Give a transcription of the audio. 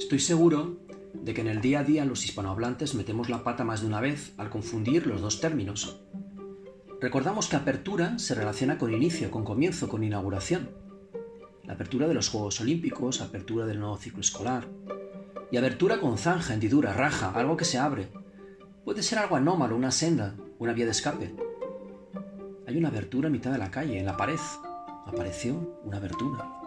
Estoy seguro de que en el día a día los hispanohablantes metemos la pata más de una vez al confundir los dos términos. Recordamos que apertura se relaciona con inicio, con comienzo, con inauguración. La apertura de los Juegos Olímpicos, apertura del nuevo ciclo escolar. Y abertura con zanja, hendidura, raja, algo que se abre. Puede ser algo anómalo, una senda, una vía de escape. Hay una abertura en mitad de la calle, en la pared. Apareció una abertura.